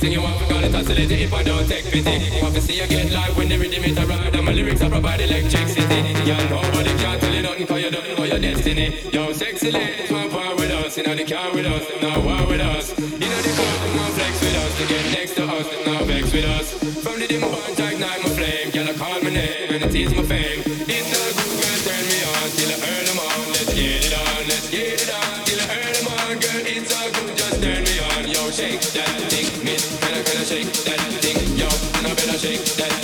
anything you want to call it oscillator if I don't take pity. Want to see you get live when the rhythm is a ride my lyrics are provide electricity. Yeah, nobody can tell you nothing cause you don't know your destiny. Yo, sexy ladies want part with us, you know they can't with us, them not war with us. You know they come, them not flex with us, To get next to us, them not vex with us. From the dim one, night my flame, girl I call my name and it is my fame. It's not good, girl, turn me on till I earn them all. Let's get it on, let's get it on till I earn them on, girl, it's all good, just turn me on. Yo, shake that thing shake that thing, yo. I better shake that.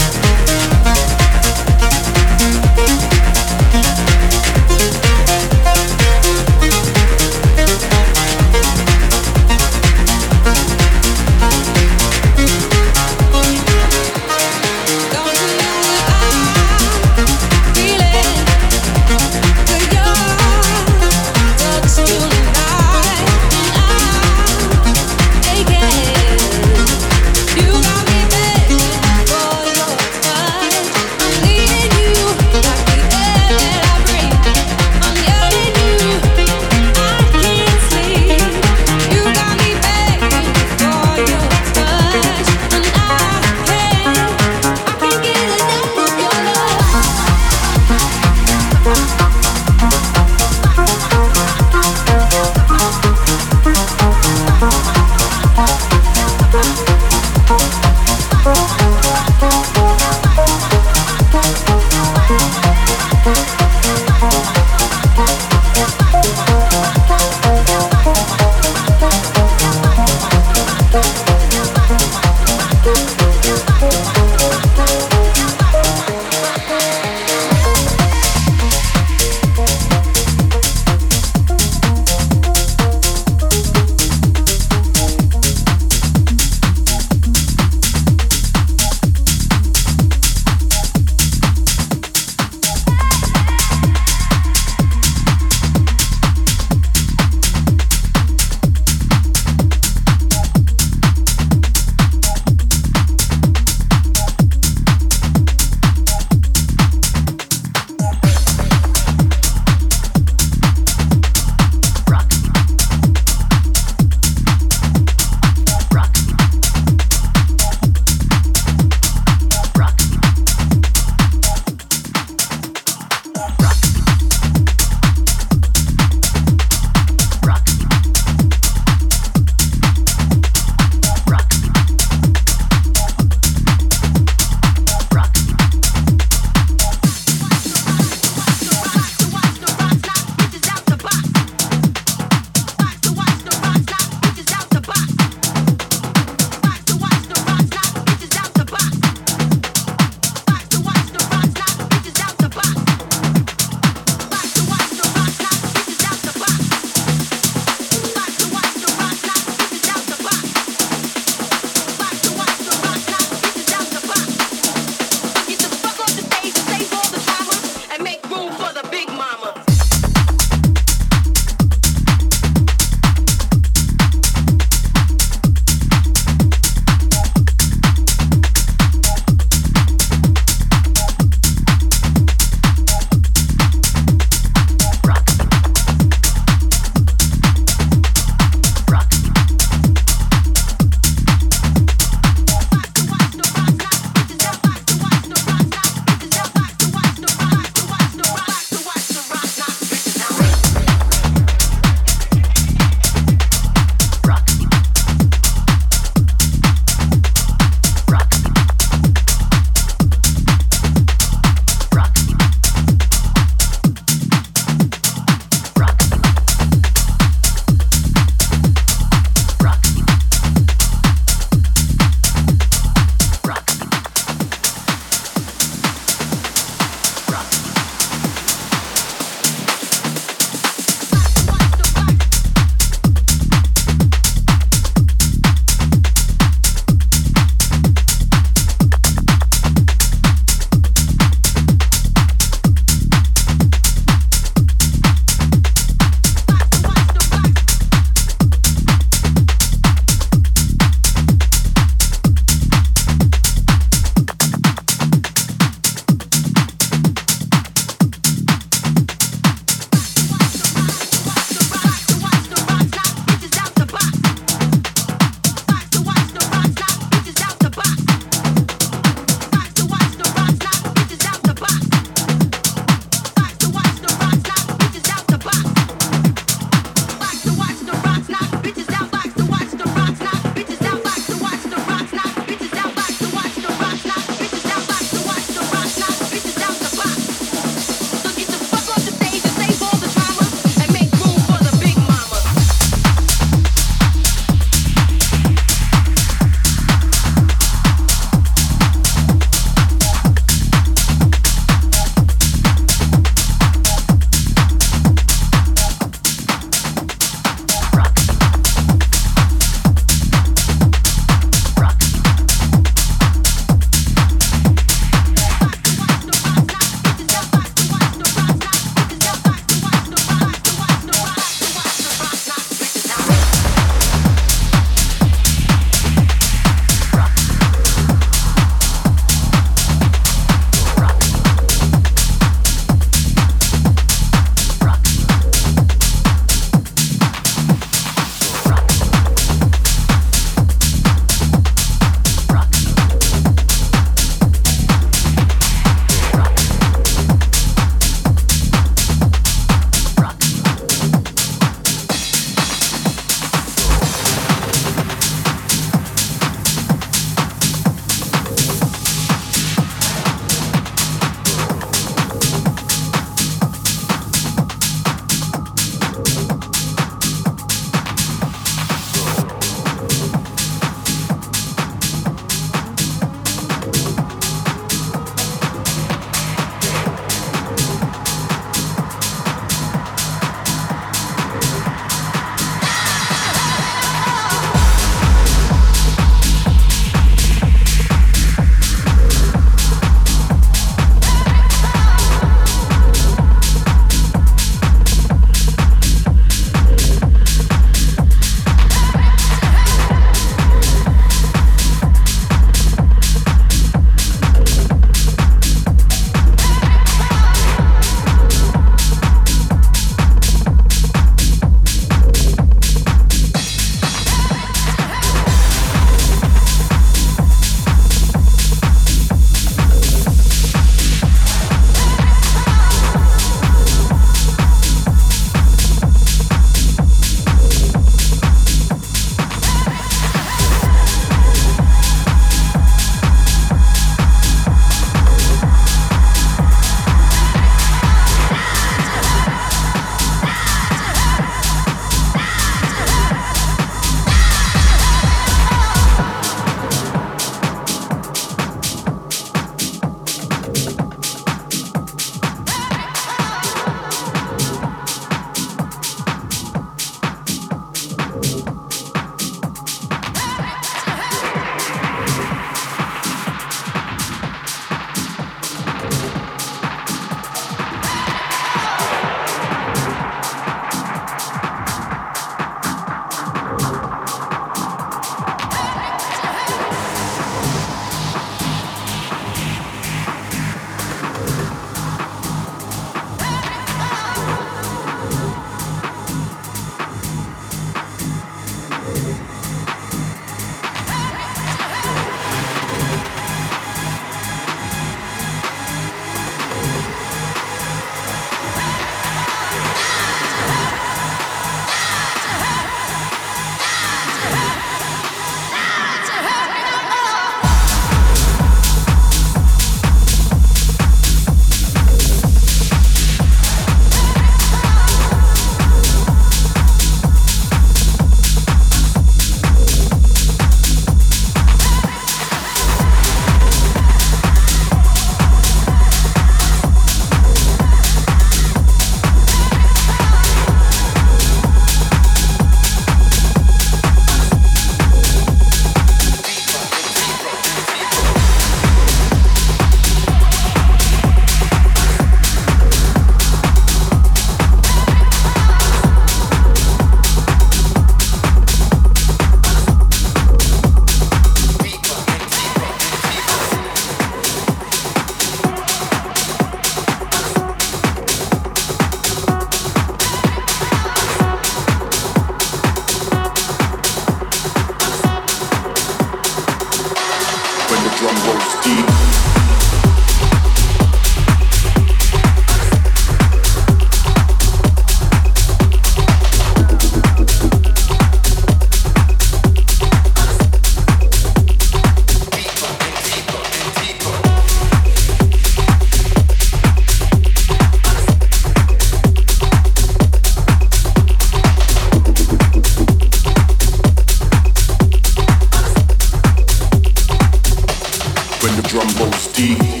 drum goes deep.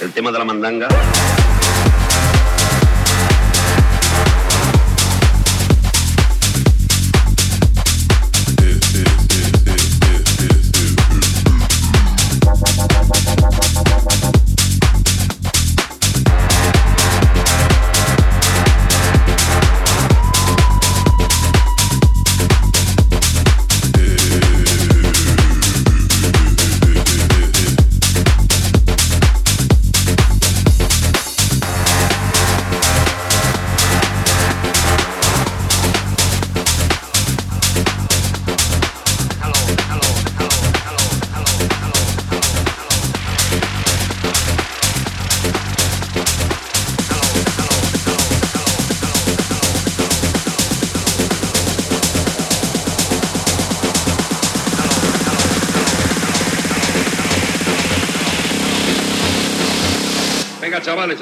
El tema de la mandanga.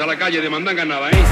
A la calle de Mandanga nada, ¿eh?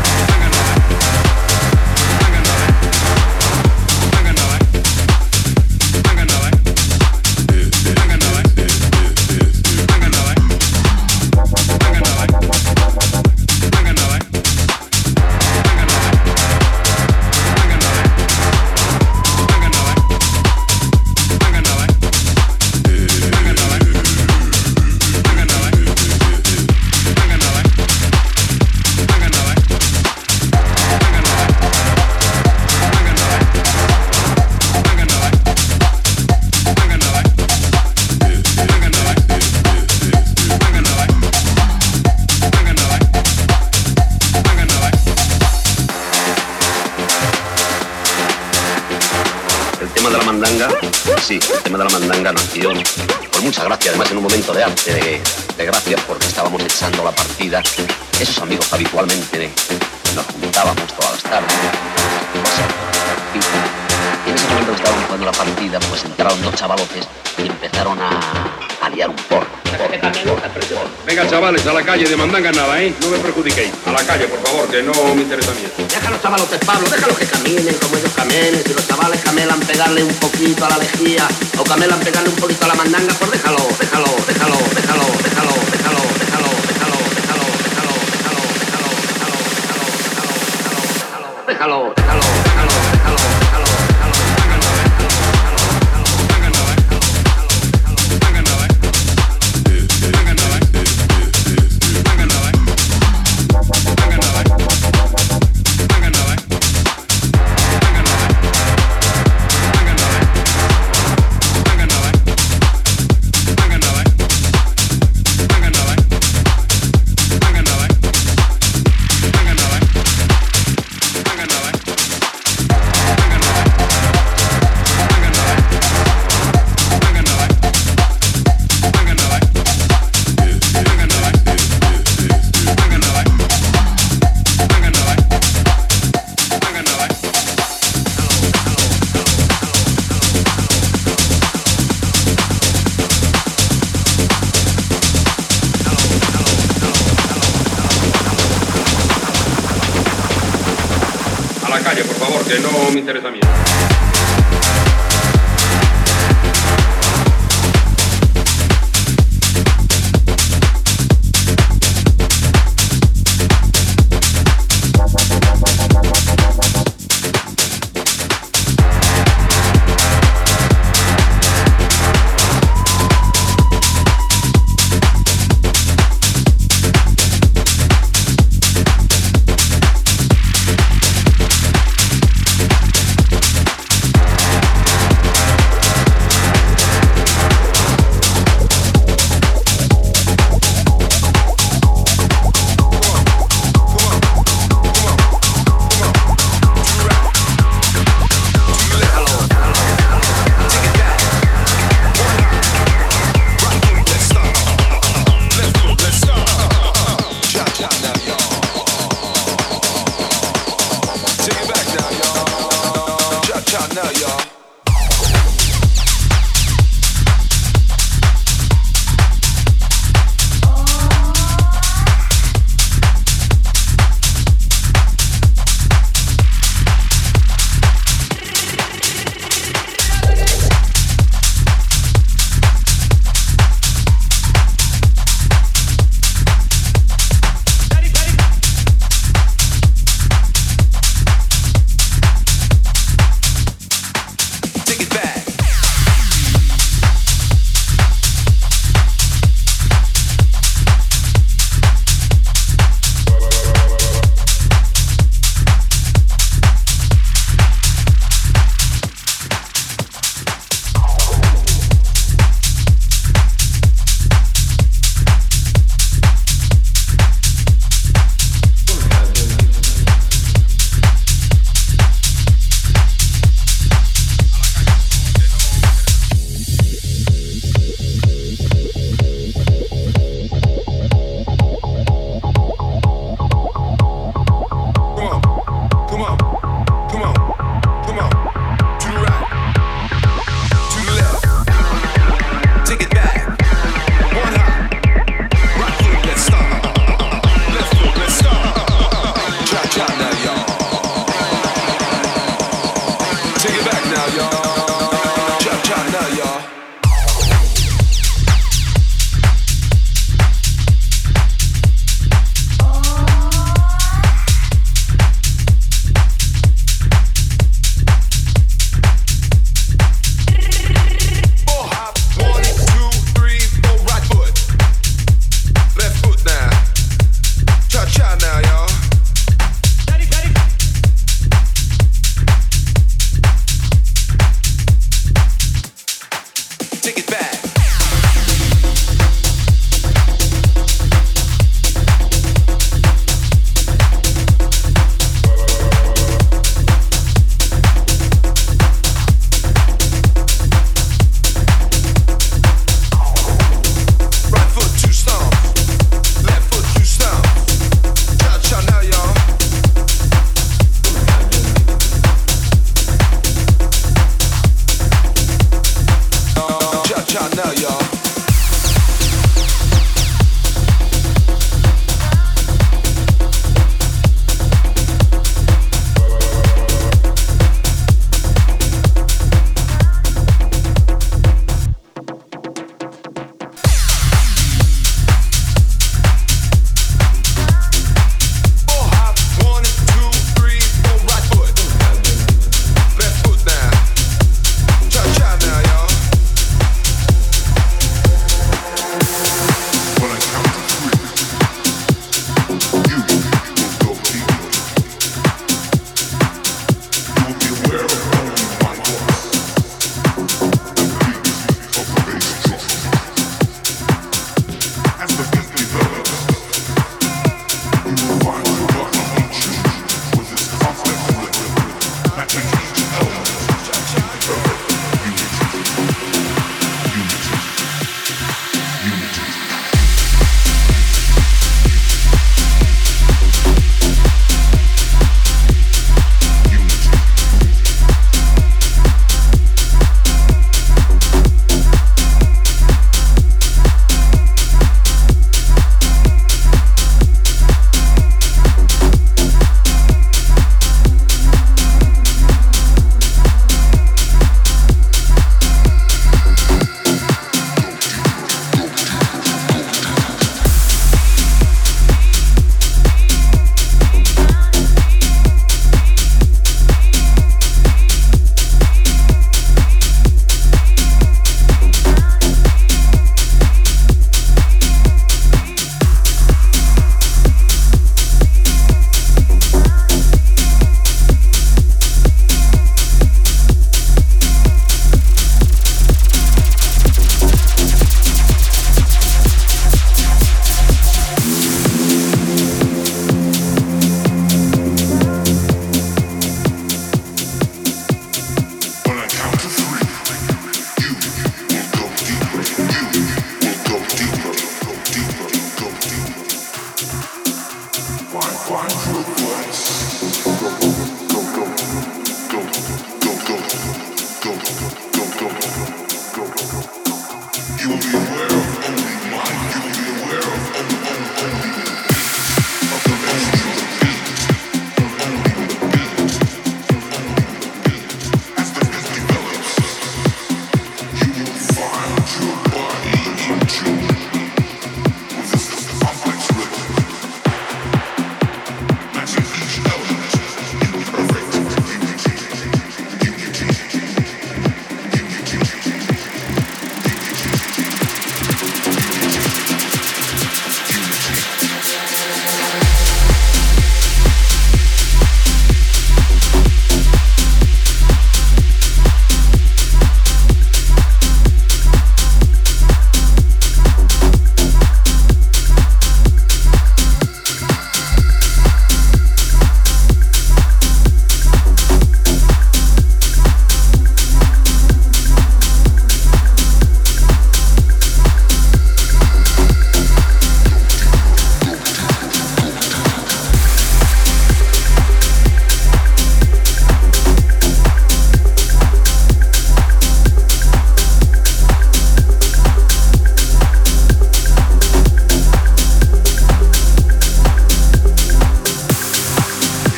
Habitualmente nos juntábamos todas las tardes. Y en ese momento que estábamos jugando la partida, pues entraron dos chavalotes y empezaron a, a liar un porro. Venga, chavales, a la calle, de mandanga nada, ¿eh? No me perjudiquéis. A la calle, por favor, que no me interesa a mí. Déjalos, chavalotes, Pablo, déjalos que caminen como ellos caminen. Si los chavales camelan pegarle un poquito a la lejía o camelan pegarle un poquito a la mandanga, pues déjalo, déjalo, déjalo, déjalo, hello, hello.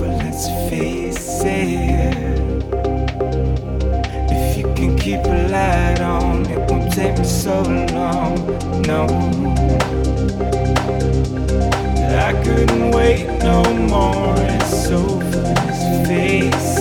let's face it. If you can keep a light on, it won't take me so long. No, I couldn't wait no more. It's over, let's face it.